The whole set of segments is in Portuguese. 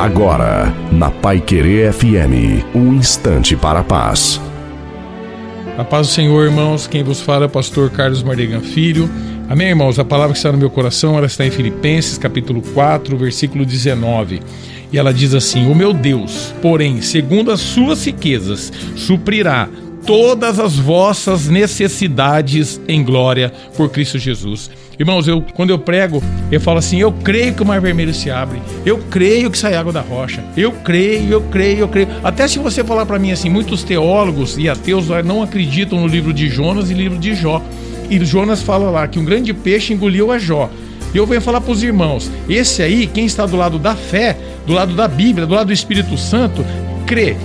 Agora, na Pai Querer FM, um instante para a paz. A paz do Senhor, irmãos. Quem vos fala é o pastor Carlos Mardegan Filho. Amém, irmãos? A palavra que está no meu coração, ela está em Filipenses, capítulo 4, versículo 19. E ela diz assim: O meu Deus, porém, segundo as suas riquezas, suprirá todas as vossas necessidades em glória por Cristo Jesus. Irmãos, eu quando eu prego, eu falo assim: eu creio que o mar vermelho se abre, eu creio que sai água da rocha, eu creio, eu creio, eu creio. Até se você falar para mim assim, muitos teólogos e ateus não acreditam no livro de Jonas e livro de Jó. E Jonas fala lá que um grande peixe engoliu a Jó. E eu venho falar para os irmãos: esse aí, quem está do lado da fé, do lado da Bíblia, do lado do Espírito Santo, crê.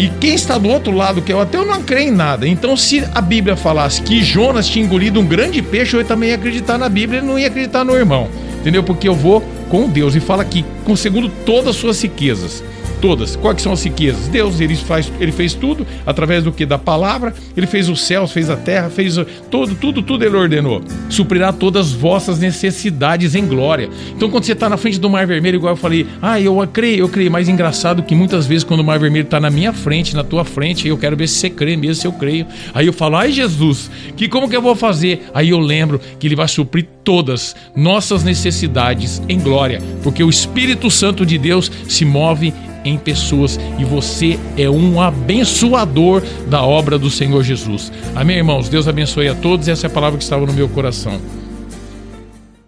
E quem está do outro lado, que eu até eu não creio em nada. Então, se a Bíblia falasse que Jonas tinha engolido um grande peixe, eu também ia acreditar na Bíblia e não ia acreditar no irmão. Entendeu? Porque eu vou com Deus e fala aqui, com segundo todas as suas riquezas todas. Quais são as riquezas? Deus, ele, faz, ele fez tudo através do que? Da palavra. Ele fez os céus, fez a terra, fez tudo, tudo, tudo ele ordenou. Suprirá todas as vossas necessidades em glória. Então, quando você está na frente do Mar Vermelho, igual eu falei, ah, eu creio, eu creio. Mas engraçado que muitas vezes, quando o Mar Vermelho está na minha frente, na tua frente, eu quero ver se você crê mesmo, se eu creio. Aí eu falo, ai Jesus, que como que eu vou fazer? Aí eu lembro que ele vai suprir todas nossas necessidades em glória, porque o Espírito Santo de Deus se move em pessoas e você é um abençoador da obra do Senhor Jesus. Amém, irmãos? Deus abençoe a todos. Essa é a palavra que estava no meu coração.